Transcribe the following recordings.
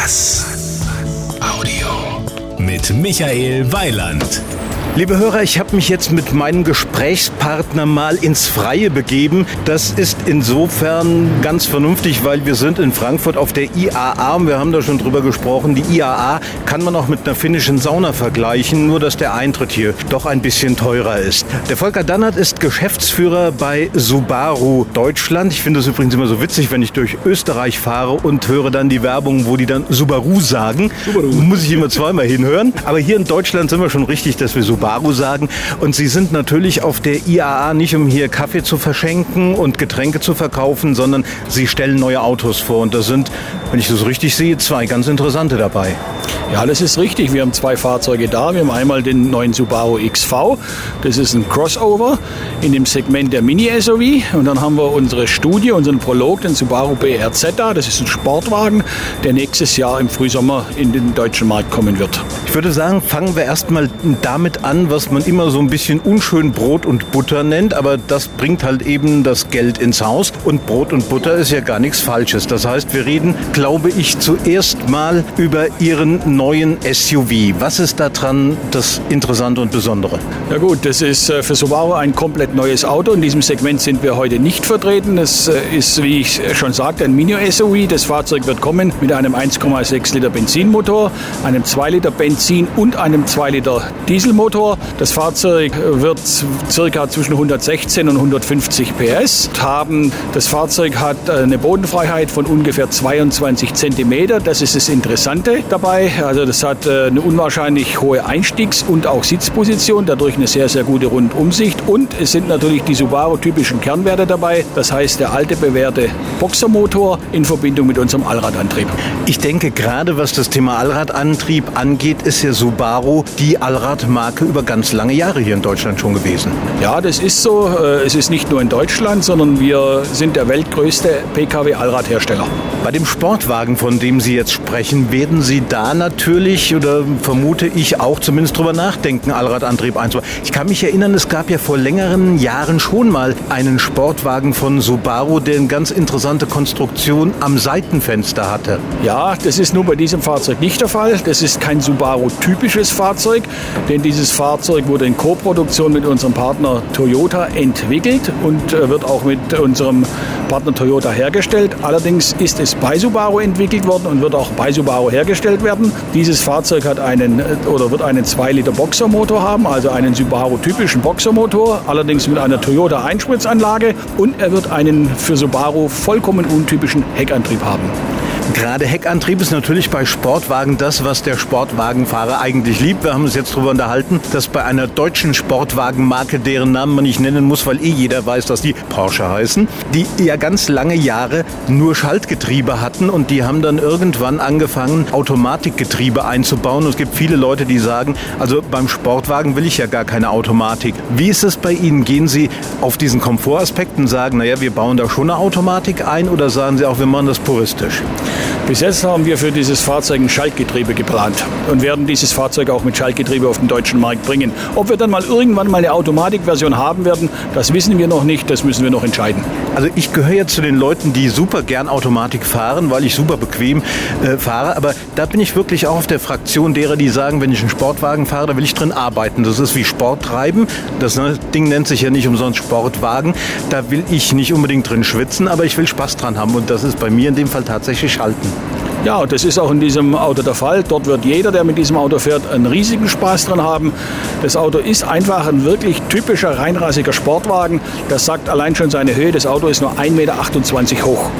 Bass. Audio. Mit Michael Weiland. Liebe Hörer, ich habe mich jetzt mit meinem Gesprächspartner mal ins Freie begeben. Das ist insofern ganz vernünftig, weil wir sind in Frankfurt auf der IAA und wir haben da schon drüber gesprochen. Die IAA kann man auch mit einer finnischen Sauna vergleichen, nur dass der Eintritt hier doch ein bisschen teurer ist. Der Volker Dannert ist Geschäftsführer bei Subaru Deutschland. Ich finde es übrigens immer so witzig, wenn ich durch Österreich fahre und höre dann die Werbung, wo die dann Subaru sagen. Subaru. Muss ich immer zweimal hinhören. Aber hier in Deutschland sind wir schon richtig, dass wir Subaru Subaru sagen. Und Sie sind natürlich auf der IAA nicht, um hier Kaffee zu verschenken und Getränke zu verkaufen, sondern Sie stellen neue Autos vor. Und da sind, wenn ich das richtig sehe, zwei ganz interessante dabei. Ja, das ist richtig. Wir haben zwei Fahrzeuge da. Wir haben einmal den neuen Subaru XV. Das ist ein Crossover in dem Segment der Mini-SUV. Und dann haben wir unsere Studie, unseren Prolog, den Subaru BRZ. Das ist ein Sportwagen, der nächstes Jahr im Frühsommer in den deutschen Markt kommen wird. Ich würde sagen, fangen wir erstmal damit an, was man immer so ein bisschen unschön Brot und Butter nennt. Aber das bringt halt eben das Geld ins Haus. Und Brot und Butter ist ja gar nichts Falsches. Das heißt, wir reden, glaube ich, zuerst mal über Ihren neuen SUV. Was ist daran das Interessante und Besondere? Ja gut, das ist äh, für Subaru ein komplett neues Auto. In diesem Segment sind wir heute nicht vertreten. Das äh, ist, wie ich schon sagte, ein Mini-SUV. Das Fahrzeug wird kommen mit einem 1,6 Liter Benzinmotor, einem 2 Liter Benzin und einem 2 Liter Dieselmotor. Das Fahrzeug wird circa zwischen 116 und 150 PS haben. Das Fahrzeug hat äh, eine Bodenfreiheit von ungefähr 22 Zentimeter. Das ist das Interessante dabei. Also das hat äh, eine unwahrscheinlich hohe Einstiegs- und auch Sitzposition, dadurch eine sehr, sehr gute Rundumsicht. Und es sind natürlich die Subaru-typischen Kernwerte dabei. Das heißt, der alte bewährte Boxermotor in Verbindung mit unserem Allradantrieb. Ich denke, gerade was das Thema Allradantrieb angeht, ist ja Subaru die Allradmarke über ganz lange Jahre hier in Deutschland schon gewesen. Ja, das ist so. Äh, es ist nicht nur in Deutschland, sondern wir sind der weltgrößte Pkw-Allradhersteller. Bei dem Sportwagen, von dem Sie jetzt sprechen, werden Sie da natürlich oder vermute ich auch zumindest drüber nachdenken, Allradantrieb einzubauen. Ich kann mich erinnern, es gab ja vor längeren Jahren schon mal einen Sportwagen von Subaru, der eine ganz interessante Konstruktion am Seitenfenster hatte. Ja, das ist nur bei diesem Fahrzeug nicht der Fall. Das ist kein Subaru-typisches Fahrzeug, denn dieses Fahrzeug wurde in Koproduktion mit unserem Partner Toyota entwickelt und äh, wird auch mit unserem Partner Toyota hergestellt. Allerdings ist es bei Subaru entwickelt worden und wird auch bei Subaru hergestellt werden. Dieses Fahrzeug hat einen oder wird einen 2 Liter Boxermotor haben, also einen Subaru-typischen Boxermotor, allerdings mit einer Toyota Einspritzanlage und er wird einen für Subaru vollkommen untypischen Heckantrieb haben. Gerade Heckantrieb ist natürlich bei Sportwagen das, was der Sportwagenfahrer eigentlich liebt. Wir haben uns jetzt darüber unterhalten, dass bei einer deutschen Sportwagenmarke, deren Namen man nicht nennen muss, weil eh jeder weiß, dass die Porsche heißen, die ja ganz lange Jahre nur Schaltgetriebe hatten und die haben dann irgendwann angefangen, Automatikgetriebe einzubauen. Und es gibt viele Leute, die sagen, also beim Sportwagen will ich ja gar keine Automatik. Wie ist es bei Ihnen? Gehen Sie auf diesen Komfortaspekt und sagen, naja, wir bauen da schon eine Automatik ein oder sagen Sie auch, wir machen das puristisch? Bis jetzt haben wir für dieses Fahrzeug ein Schaltgetriebe geplant und werden dieses Fahrzeug auch mit Schaltgetriebe auf den deutschen Markt bringen. Ob wir dann mal irgendwann mal eine Automatikversion haben werden, das wissen wir noch nicht, das müssen wir noch entscheiden. Also ich gehöre jetzt zu den Leuten, die super gern Automatik fahren, weil ich super bequem äh, fahre. Aber da bin ich wirklich auch auf der Fraktion derer, die sagen, wenn ich einen Sportwagen fahre, da will ich drin arbeiten. Das ist wie Sport treiben. Das ne, Ding nennt sich ja nicht umsonst Sportwagen. Da will ich nicht unbedingt drin schwitzen, aber ich will Spaß dran haben. Und das ist bei mir in dem Fall tatsächlich Schalten. Ja, das ist auch in diesem Auto der Fall. Dort wird jeder, der mit diesem Auto fährt, einen riesigen Spaß dran haben. Das Auto ist einfach ein wirklich typischer, reinrassiger Sportwagen. Das sagt allein schon seine Höhe. Das Auto ist nur 1,28 Meter hoch.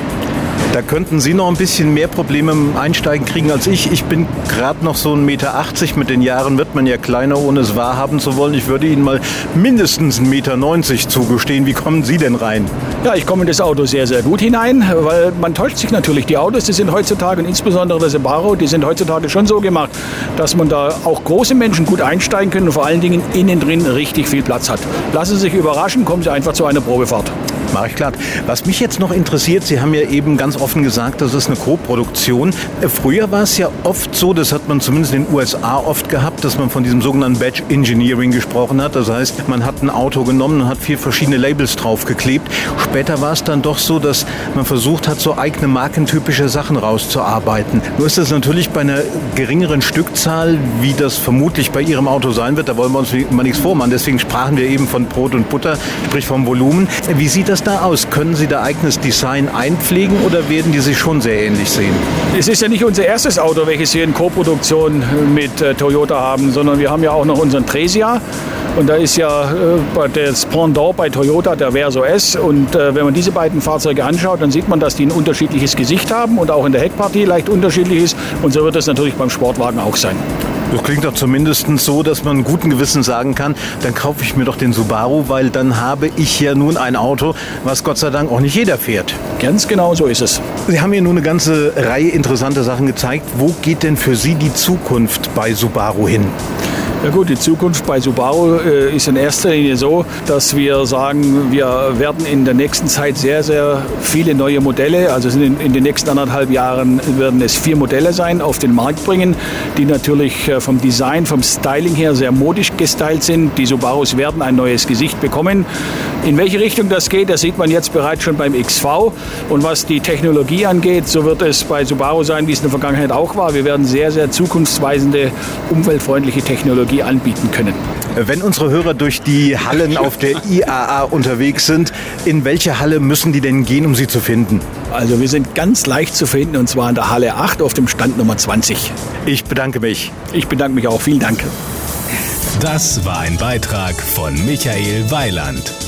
Da könnten Sie noch ein bisschen mehr Probleme im Einsteigen kriegen als ich. Ich bin gerade noch so 1,80 Meter. Mit den Jahren wird man ja kleiner, ohne es wahrhaben zu wollen. Ich würde Ihnen mal mindestens 1,90 Meter zugestehen. Wie kommen Sie denn rein? Ja, ich komme in das Auto sehr, sehr gut hinein, weil man täuscht sich natürlich. Die Autos, die sind heutzutage und insbesondere der Subaru, die sind heutzutage schon so gemacht, dass man da auch große Menschen gut einsteigen können und vor allen Dingen innen drin richtig viel Platz hat. Lassen Sie sich überraschen, kommen Sie einfach zu einer Probefahrt. Mach ich klar. Was mich jetzt noch interessiert, Sie haben ja eben ganz offen gesagt, das ist eine Co-Produktion. Früher war es ja oft so, das hat man zumindest in den USA oft gehabt, dass man von diesem sogenannten Badge Engineering gesprochen hat. Das heißt, man hat ein Auto genommen und hat vier verschiedene Labels draufgeklebt. Später war es dann doch so, dass man versucht hat, so eigene markentypische Sachen rauszuarbeiten. Nur ist das natürlich bei einer geringeren Stückzahl, wie das vermutlich bei Ihrem Auto sein wird, da wollen wir uns mal nichts vormachen. Deswegen sprachen wir eben von Brot und Butter, sprich vom Volumen. Wie sieht das da aus? Können Sie da eigenes Design einpflegen oder werden die sich schon sehr ähnlich sehen? Es ist ja nicht unser erstes Auto, welches wir in Co-Produktion mit äh, Toyota haben, sondern wir haben ja auch noch unseren Tresia. Und da ist ja äh, das Pendant bei Toyota der Verso S. Und äh, wenn man diese beiden Fahrzeuge anschaut, dann sieht man, dass die ein unterschiedliches Gesicht haben und auch in der Heckpartie leicht unterschiedlich ist. Und so wird es natürlich beim Sportwagen auch sein. Das klingt doch zumindest so, dass man guten Gewissen sagen kann, dann kaufe ich mir doch den Subaru, weil dann habe ich ja nun ein Auto, was Gott sei Dank auch nicht jeder fährt. Ganz genau so ist es. Sie haben hier nun eine ganze Reihe interessanter Sachen gezeigt. Wo geht denn für Sie die Zukunft bei Subaru hin? Ja gut, die Zukunft bei Subaru äh, ist in erster Linie so, dass wir sagen, wir werden in der nächsten Zeit sehr, sehr viele neue Modelle, also in, in den nächsten anderthalb Jahren werden es vier Modelle sein, auf den Markt bringen, die natürlich äh, vom Design, vom Styling her sehr modisch gestylt sind. Die Subarus werden ein neues Gesicht bekommen. In welche Richtung das geht, das sieht man jetzt bereits schon beim XV. Und was die Technologie angeht, so wird es bei Subaru sein, wie es in der Vergangenheit auch war. Wir werden sehr, sehr zukunftsweisende, umweltfreundliche Technologie anbieten können. Wenn unsere Hörer durch die Hallen auf der IAA unterwegs sind, in welche Halle müssen die denn gehen, um sie zu finden? Also wir sind ganz leicht zu finden und zwar in der Halle 8 auf dem Stand Nummer 20. Ich bedanke mich. Ich bedanke mich auch. Vielen Dank. Das war ein Beitrag von Michael Weiland.